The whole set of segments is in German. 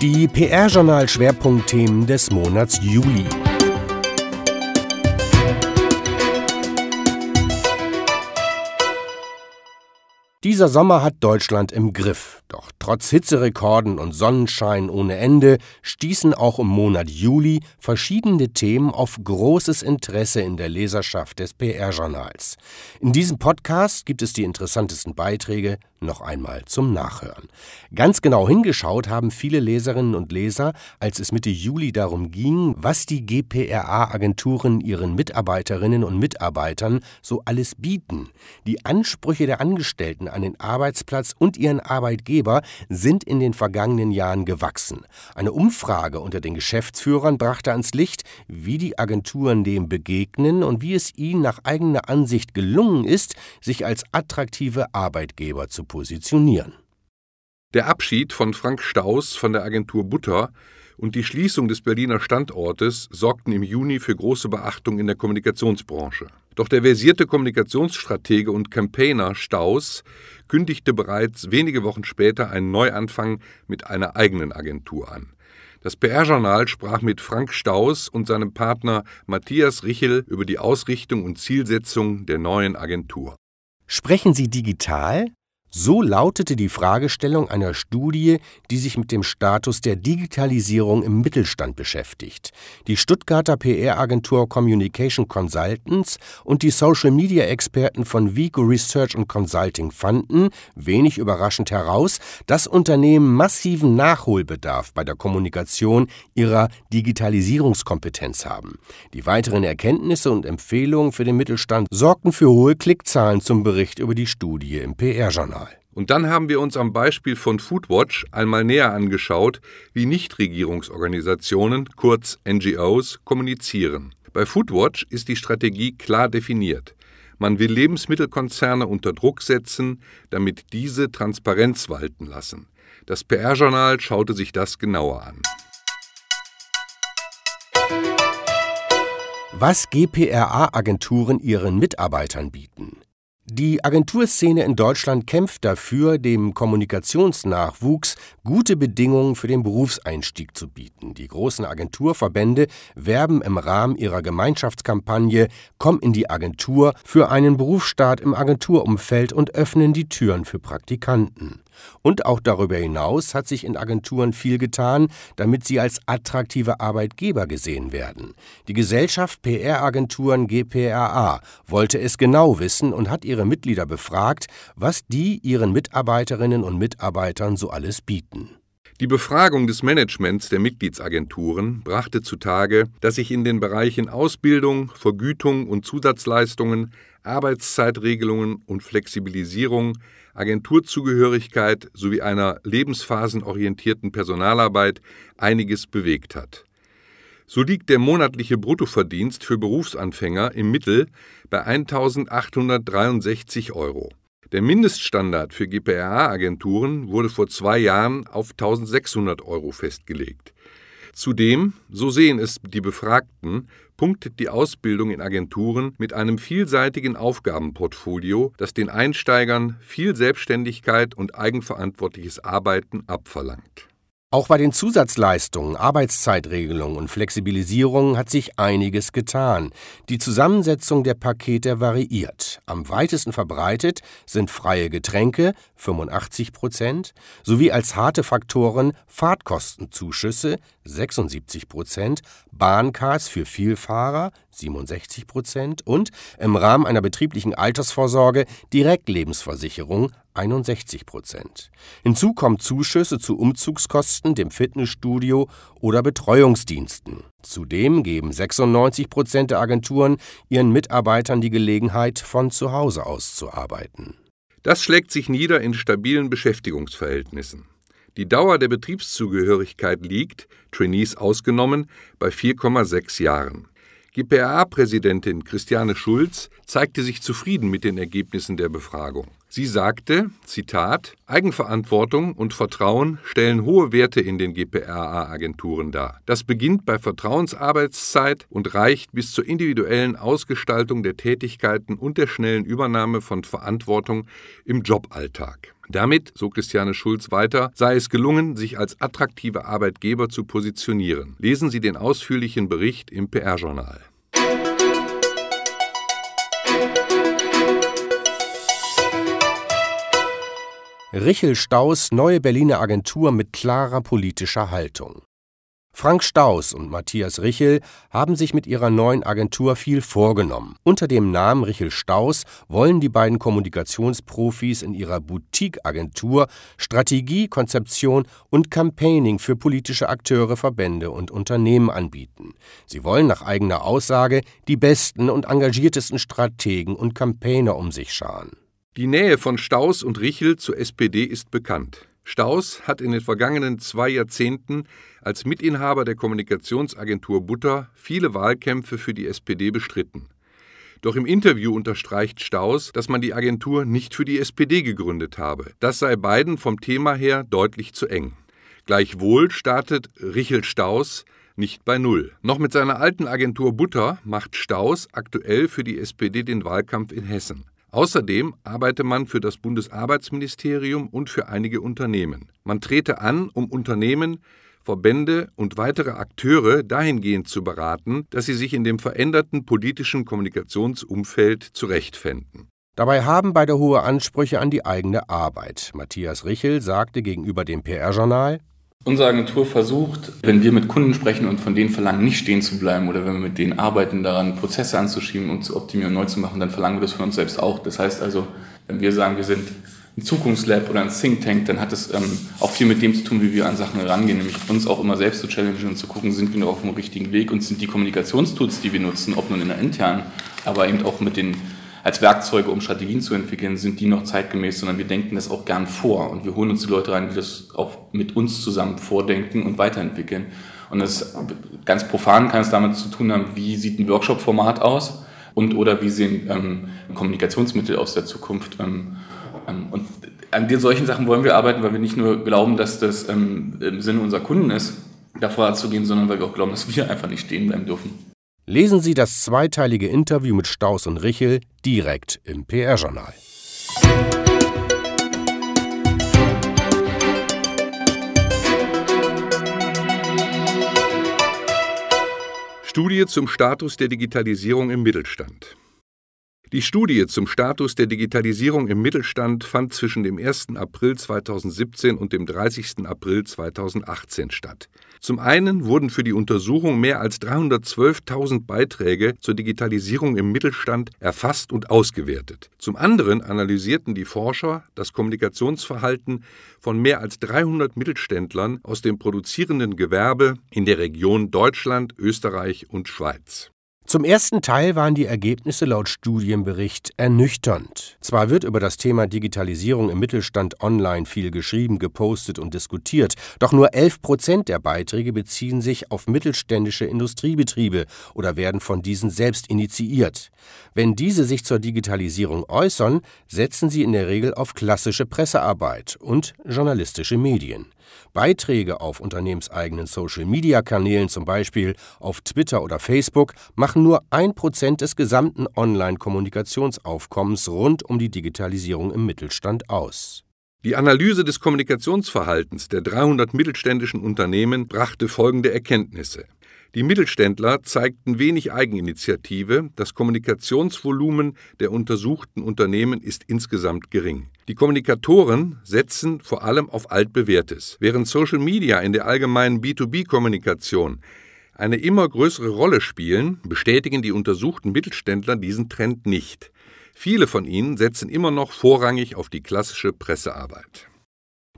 Die PR-Journal-Schwerpunktthemen des Monats Juli. Dieser Sommer hat Deutschland im Griff. Doch trotz Hitzerekorden und Sonnenschein ohne Ende stießen auch im Monat Juli verschiedene Themen auf großes Interesse in der Leserschaft des PR-Journals. In diesem Podcast gibt es die interessantesten Beiträge noch einmal zum Nachhören. Ganz genau hingeschaut haben viele Leserinnen und Leser, als es Mitte Juli darum ging, was die GPRA-Agenturen ihren Mitarbeiterinnen und Mitarbeitern so alles bieten. Die Ansprüche der Angestellten an den Arbeitsplatz und ihren Arbeitgeber sind in den vergangenen Jahren gewachsen. Eine Umfrage unter den Geschäftsführern brachte ans Licht, wie die Agenturen dem begegnen und wie es ihnen nach eigener Ansicht gelungen ist, sich als attraktive Arbeitgeber zu positionieren. Der Abschied von Frank Staus von der Agentur Butter und die Schließung des Berliner Standortes sorgten im Juni für große Beachtung in der Kommunikationsbranche. Doch der versierte Kommunikationsstratege und Campaigner Staus kündigte bereits wenige Wochen später einen Neuanfang mit einer eigenen Agentur an. Das PR-Journal sprach mit Frank Staus und seinem Partner Matthias Richel über die Ausrichtung und Zielsetzung der neuen Agentur. Sprechen Sie digital? So lautete die Fragestellung einer Studie, die sich mit dem Status der Digitalisierung im Mittelstand beschäftigt. Die Stuttgarter PR-Agentur Communication Consultants und die Social-Media-Experten von Vico Research Consulting fanden, wenig überraschend heraus, dass Unternehmen massiven Nachholbedarf bei der Kommunikation ihrer Digitalisierungskompetenz haben. Die weiteren Erkenntnisse und Empfehlungen für den Mittelstand sorgten für hohe Klickzahlen zum Bericht über die Studie im PR-Journal. Und dann haben wir uns am Beispiel von Foodwatch einmal näher angeschaut, wie Nichtregierungsorganisationen, kurz NGOs, kommunizieren. Bei Foodwatch ist die Strategie klar definiert. Man will Lebensmittelkonzerne unter Druck setzen, damit diese Transparenz walten lassen. Das PR-Journal schaute sich das genauer an. Was GPRA-Agenturen ihren Mitarbeitern bieten. Die Agenturszene in Deutschland kämpft dafür, dem Kommunikationsnachwuchs gute Bedingungen für den Berufseinstieg zu bieten. Die großen Agenturverbände werben im Rahmen ihrer Gemeinschaftskampagne Komm in die Agentur für einen Berufsstart im Agenturumfeld und öffnen die Türen für Praktikanten. Und auch darüber hinaus hat sich in Agenturen viel getan, damit sie als attraktive Arbeitgeber gesehen werden. Die Gesellschaft PR-Agenturen GPRA wollte es genau wissen und hat ihre Mitglieder befragt, was die ihren Mitarbeiterinnen und Mitarbeitern so alles bieten. Die Befragung des Managements der Mitgliedsagenturen brachte zutage, dass sich in den Bereichen Ausbildung, Vergütung und Zusatzleistungen, Arbeitszeitregelungen und Flexibilisierung Agenturzugehörigkeit sowie einer lebensphasenorientierten Personalarbeit einiges bewegt hat. So liegt der monatliche Bruttoverdienst für Berufsanfänger im Mittel bei 1.863 Euro. Der Mindeststandard für GPRA-Agenturen wurde vor zwei Jahren auf 1.600 Euro festgelegt. Zudem, so sehen es die Befragten, punktet die Ausbildung in Agenturen mit einem vielseitigen Aufgabenportfolio, das den Einsteigern viel Selbstständigkeit und eigenverantwortliches Arbeiten abverlangt. Auch bei den Zusatzleistungen, Arbeitszeitregelungen und Flexibilisierungen hat sich einiges getan. Die Zusammensetzung der Pakete variiert. Am weitesten verbreitet sind freie Getränke 85 Prozent sowie als harte Faktoren Fahrtkostenzuschüsse 76 Prozent, Bahncars für Vielfahrer 67 Prozent und im Rahmen einer betrieblichen Altersvorsorge Direktlebensversicherung 61 Prozent. Hinzu kommen Zuschüsse zu Umzugskosten, dem Fitnessstudio oder Betreuungsdiensten. Zudem geben 96 Prozent der Agenturen ihren Mitarbeitern die Gelegenheit, von zu Hause aus zu arbeiten. Das schlägt sich nieder in stabilen Beschäftigungsverhältnissen. Die Dauer der Betriebszugehörigkeit liegt, Trainees ausgenommen, bei 4,6 Jahren. GPA-Präsidentin Christiane Schulz zeigte sich zufrieden mit den Ergebnissen der Befragung. Sie sagte, Zitat, Eigenverantwortung und Vertrauen stellen hohe Werte in den GPRA-Agenturen dar. Das beginnt bei Vertrauensarbeitszeit und reicht bis zur individuellen Ausgestaltung der Tätigkeiten und der schnellen Übernahme von Verantwortung im Joballtag. Damit, so Christiane Schulz weiter, sei es gelungen, sich als attraktiver Arbeitgeber zu positionieren. Lesen Sie den ausführlichen Bericht im PR-Journal. Richel Staus neue Berliner Agentur mit klarer politischer Haltung. Frank Staus und Matthias Richel haben sich mit ihrer neuen Agentur viel vorgenommen. Unter dem Namen Richel Staus wollen die beiden Kommunikationsprofis in ihrer Boutique-Agentur Strategie, Konzeption und Campaigning für politische Akteure, Verbände und Unternehmen anbieten. Sie wollen nach eigener Aussage die besten und engagiertesten Strategen und Campaigner um sich scharen. Die Nähe von Staus und Richel zur SPD ist bekannt. Staus hat in den vergangenen zwei Jahrzehnten als Mitinhaber der Kommunikationsagentur Butter viele Wahlkämpfe für die SPD bestritten. Doch im Interview unterstreicht Staus, dass man die Agentur nicht für die SPD gegründet habe. Das sei beiden vom Thema her deutlich zu eng. Gleichwohl startet Richel Staus nicht bei Null. Noch mit seiner alten Agentur Butter macht Staus aktuell für die SPD den Wahlkampf in Hessen. Außerdem arbeite man für das Bundesarbeitsministerium und für einige Unternehmen. Man trete an, um Unternehmen, Verbände und weitere Akteure dahingehend zu beraten, dass sie sich in dem veränderten politischen Kommunikationsumfeld zurechtfänden. Dabei haben beide hohe Ansprüche an die eigene Arbeit. Matthias Richel sagte gegenüber dem PR-Journal, Unsere Agentur versucht, wenn wir mit Kunden sprechen und von denen verlangen, nicht stehen zu bleiben oder wenn wir mit denen arbeiten, daran Prozesse anzuschieben und zu optimieren und neu zu machen, dann verlangen wir das von uns selbst auch. Das heißt also, wenn wir sagen, wir sind ein Zukunftslab oder ein Think Tank, dann hat es ähm, auch viel mit dem zu tun, wie wir an Sachen herangehen, nämlich uns auch immer selbst zu challengen und zu gucken, sind wir noch auf dem richtigen Weg und sind die Kommunikationstools, die wir nutzen, ob nun in der internen, aber eben auch mit den als Werkzeuge, um Strategien zu entwickeln, sind die noch zeitgemäß, sondern wir denken das auch gern vor und wir holen uns die Leute rein, die das auch mit uns zusammen vordenken und weiterentwickeln. Und das ganz profan kann es damit zu tun haben, wie sieht ein Workshop-Format aus und oder wie sehen ähm, Kommunikationsmittel aus der Zukunft. Ähm, ähm, und an solchen Sachen wollen wir arbeiten, weil wir nicht nur glauben, dass das ähm, im Sinne unserer Kunden ist, davor zu gehen, sondern weil wir auch glauben, dass wir einfach nicht stehen bleiben dürfen. Lesen Sie das zweiteilige Interview mit Staus und Richel direkt im PR-Journal. Studie zum Status der Digitalisierung im Mittelstand. Die Studie zum Status der Digitalisierung im Mittelstand fand zwischen dem 1. April 2017 und dem 30. April 2018 statt. Zum einen wurden für die Untersuchung mehr als 312.000 Beiträge zur Digitalisierung im Mittelstand erfasst und ausgewertet. Zum anderen analysierten die Forscher das Kommunikationsverhalten von mehr als 300 Mittelständlern aus dem produzierenden Gewerbe in der Region Deutschland, Österreich und Schweiz. Zum ersten Teil waren die Ergebnisse laut Studienbericht ernüchternd. Zwar wird über das Thema Digitalisierung im Mittelstand online viel geschrieben, gepostet und diskutiert, doch nur 11 Prozent der Beiträge beziehen sich auf mittelständische Industriebetriebe oder werden von diesen selbst initiiert. Wenn diese sich zur Digitalisierung äußern, setzen sie in der Regel auf klassische Pressearbeit und journalistische Medien. Beiträge auf unternehmenseigenen Social-Media-Kanälen, zum Beispiel auf Twitter oder Facebook, machen nur ein Prozent des gesamten Online-Kommunikationsaufkommens rund um die Digitalisierung im Mittelstand aus. Die Analyse des Kommunikationsverhaltens der 300 mittelständischen Unternehmen brachte folgende Erkenntnisse. Die Mittelständler zeigten wenig Eigeninitiative, das Kommunikationsvolumen der untersuchten Unternehmen ist insgesamt gering. Die Kommunikatoren setzen vor allem auf altbewährtes, während Social Media in der allgemeinen B2B-Kommunikation eine immer größere Rolle spielen, bestätigen die untersuchten Mittelständler diesen Trend nicht. Viele von ihnen setzen immer noch vorrangig auf die klassische Pressearbeit.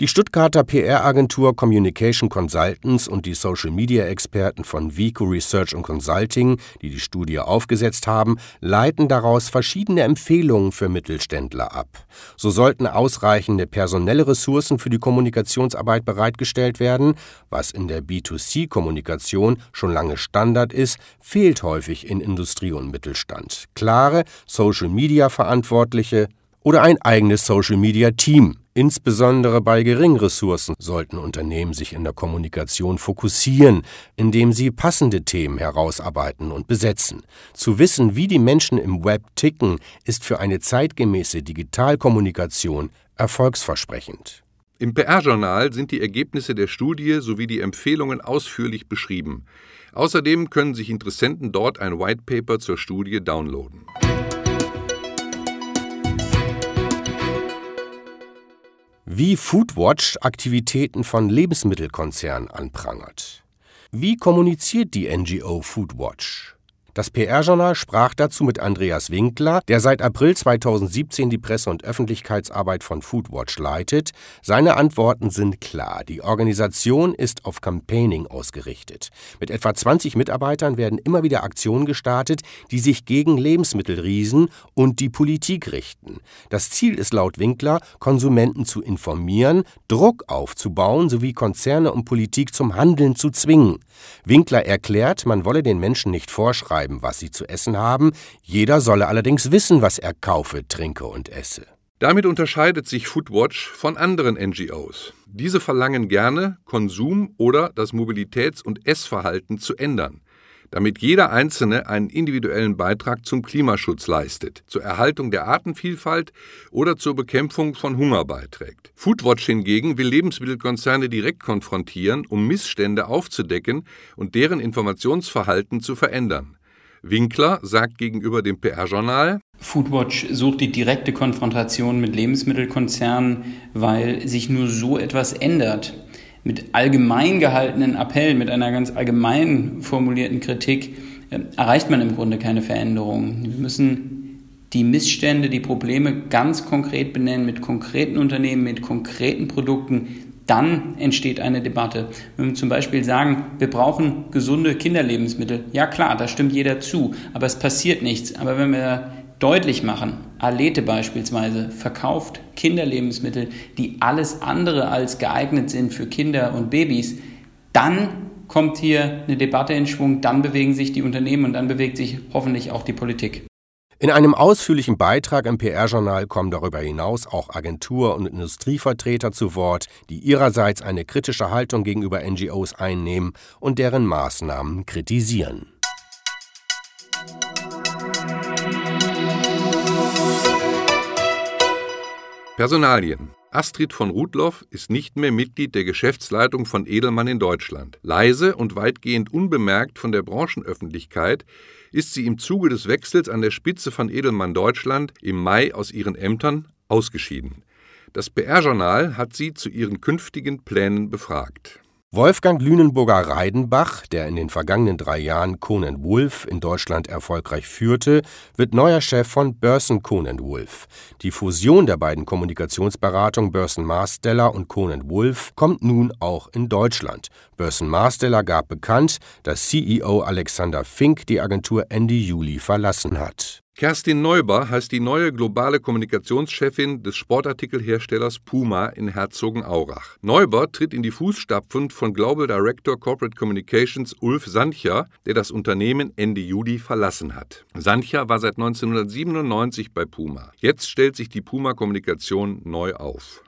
Die Stuttgarter PR-Agentur Communication Consultants und die Social-Media-Experten von Vico Research Consulting, die die Studie aufgesetzt haben, leiten daraus verschiedene Empfehlungen für Mittelständler ab. So sollten ausreichende personelle Ressourcen für die Kommunikationsarbeit bereitgestellt werden. Was in der B2C-Kommunikation schon lange Standard ist, fehlt häufig in Industrie und Mittelstand. Klare Social-Media-Verantwortliche Oder ein eigenes Social-Media-Team. Insbesondere bei geringen Ressourcen sollten Unternehmen sich in der Kommunikation fokussieren, indem sie passende Themen herausarbeiten und besetzen. Zu wissen, wie die Menschen im Web ticken, ist für eine zeitgemäße Digitalkommunikation erfolgsversprechend. Im PR-Journal sind die Ergebnisse der Studie sowie die Empfehlungen ausführlich beschrieben. Außerdem können sich Interessenten dort ein White Paper zur Studie downloaden. Wie Foodwatch Aktivitäten von Lebensmittelkonzernen anprangert. Wie kommuniziert die NGO Foodwatch? Das PR-Journal sprach dazu mit Andreas Winkler, der seit April 2017 die Presse- und Öffentlichkeitsarbeit von Foodwatch leitet. Seine Antworten sind klar. Die Organisation ist auf Campaigning ausgerichtet. Mit etwa 20 Mitarbeitern werden immer wieder Aktionen gestartet, die sich gegen Lebensmittelriesen und die Politik richten. Das Ziel ist laut Winkler, Konsumenten zu informieren, Druck aufzubauen sowie Konzerne und Politik zum Handeln zu zwingen. Winkler erklärt, man wolle den Menschen nicht vorschreiben, schreiben, was sie zu essen haben, jeder solle allerdings wissen, was er kaufe, trinke und esse. Damit unterscheidet sich Foodwatch von anderen NGOs. Diese verlangen gerne, Konsum oder das Mobilitäts- und Essverhalten zu ändern damit jeder Einzelne einen individuellen Beitrag zum Klimaschutz leistet, zur Erhaltung der Artenvielfalt oder zur Bekämpfung von Hunger beiträgt. Foodwatch hingegen will Lebensmittelkonzerne direkt konfrontieren, um Missstände aufzudecken und deren Informationsverhalten zu verändern. Winkler sagt gegenüber dem PR-Journal, Foodwatch sucht die direkte Konfrontation mit Lebensmittelkonzernen, weil sich nur so etwas ändert mit allgemein gehaltenen Appellen, mit einer ganz allgemein formulierten Kritik äh, erreicht man im Grunde keine Veränderung. Wir müssen die Missstände, die Probleme ganz konkret benennen, mit konkreten Unternehmen, mit konkreten Produkten. Dann entsteht eine Debatte. Wenn wir zum Beispiel sagen, wir brauchen gesunde Kinderlebensmittel, ja klar, da stimmt jeder zu, aber es passiert nichts. Aber wenn wir deutlich machen, Alete beispielsweise verkauft Kinderlebensmittel, die alles andere als geeignet sind für Kinder und Babys, dann kommt hier eine Debatte in Schwung, dann bewegen sich die Unternehmen und dann bewegt sich hoffentlich auch die Politik. In einem ausführlichen Beitrag im PR-Journal kommen darüber hinaus auch Agentur- und Industrievertreter zu Wort, die ihrerseits eine kritische Haltung gegenüber NGOs einnehmen und deren Maßnahmen kritisieren. Personalien. Astrid von Rudloff ist nicht mehr Mitglied der Geschäftsleitung von Edelmann in Deutschland. Leise und weitgehend unbemerkt von der Branchenöffentlichkeit ist sie im Zuge des Wechsels an der Spitze von Edelmann Deutschland im Mai aus ihren Ämtern ausgeschieden. Das PR-Journal hat sie zu ihren künftigen Plänen befragt. Wolfgang Lünenburger-Reidenbach, der in den vergangenen drei Jahren Conan Wolf in Deutschland erfolgreich führte, wird neuer Chef von Börsen Conan Wolf. Die Fusion der beiden Kommunikationsberatungen Börsen Marsteller und Conan Wolf kommt nun auch in Deutschland. Börsen Marsteller gab bekannt, dass CEO Alexander Fink die Agentur Ende Juli verlassen hat. Kerstin Neuber heißt die neue globale Kommunikationschefin des Sportartikelherstellers Puma in Herzogenaurach. Neuber tritt in die Fußstapfen von Global Director Corporate Communications Ulf Sancher, der das Unternehmen Ende Juli verlassen hat. Sancher war seit 1997 bei Puma. Jetzt stellt sich die Puma Kommunikation neu auf.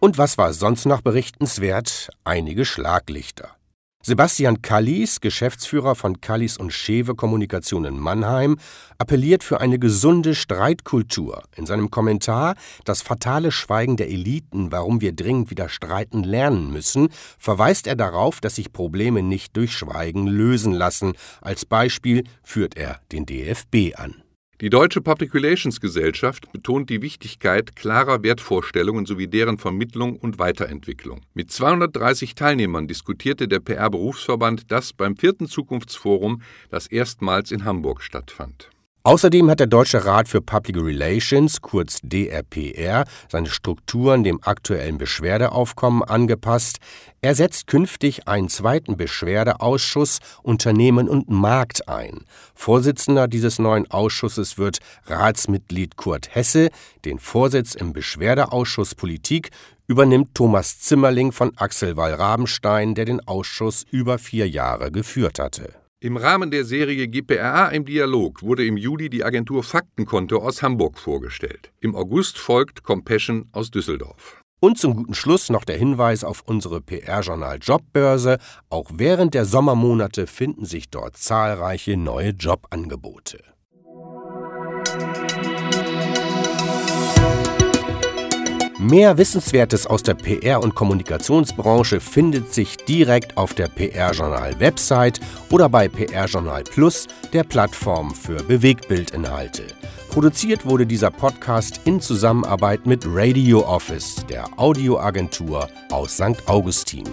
Und was war sonst noch berichtenswert? Einige Schlaglichter. Sebastian Kallis, Geschäftsführer von Kallis und Schewe Kommunikation in Mannheim, appelliert für eine gesunde Streitkultur. In seinem Kommentar Das fatale Schweigen der Eliten, warum wir dringend wieder streiten lernen müssen, verweist er darauf, dass sich Probleme nicht durch Schweigen lösen lassen. Als Beispiel führt er den DFB an. Die Deutsche Public Relations Gesellschaft betont die Wichtigkeit klarer Wertvorstellungen sowie deren Vermittlung und Weiterentwicklung. Mit 230 Teilnehmern diskutierte der PR-Berufsverband das beim vierten Zukunftsforum, das erstmals in Hamburg stattfand. Außerdem hat der Deutsche Rat für Public Relations, kurz DRPR, seine Strukturen dem aktuellen Beschwerdeaufkommen angepasst. Er setzt künftig einen zweiten Beschwerdeausschuss Unternehmen und Markt ein. Vorsitzender dieses neuen Ausschusses wird Ratsmitglied Kurt Hesse. Den Vorsitz im Beschwerdeausschuss Politik übernimmt Thomas Zimmerling von Axel Wall-Rabenstein, der den Ausschuss über vier Jahre geführt hatte. Im Rahmen der Serie GPRA im Dialog wurde im Juli die Agentur Faktenkonto aus Hamburg vorgestellt. Im August folgt Compassion aus Düsseldorf. Und zum guten Schluss noch der Hinweis auf unsere PR-Journal Jobbörse. Auch während der Sommermonate finden sich dort zahlreiche neue Jobangebote. Mehr Wissenswertes aus der PR- und Kommunikationsbranche findet sich direkt auf der PR-Journal-Website oder bei PR-Journal Plus, der Plattform für Bewegtbildinhalte. Produziert wurde dieser Podcast in Zusammenarbeit mit Radio Office, der Audioagentur aus St. Augustin.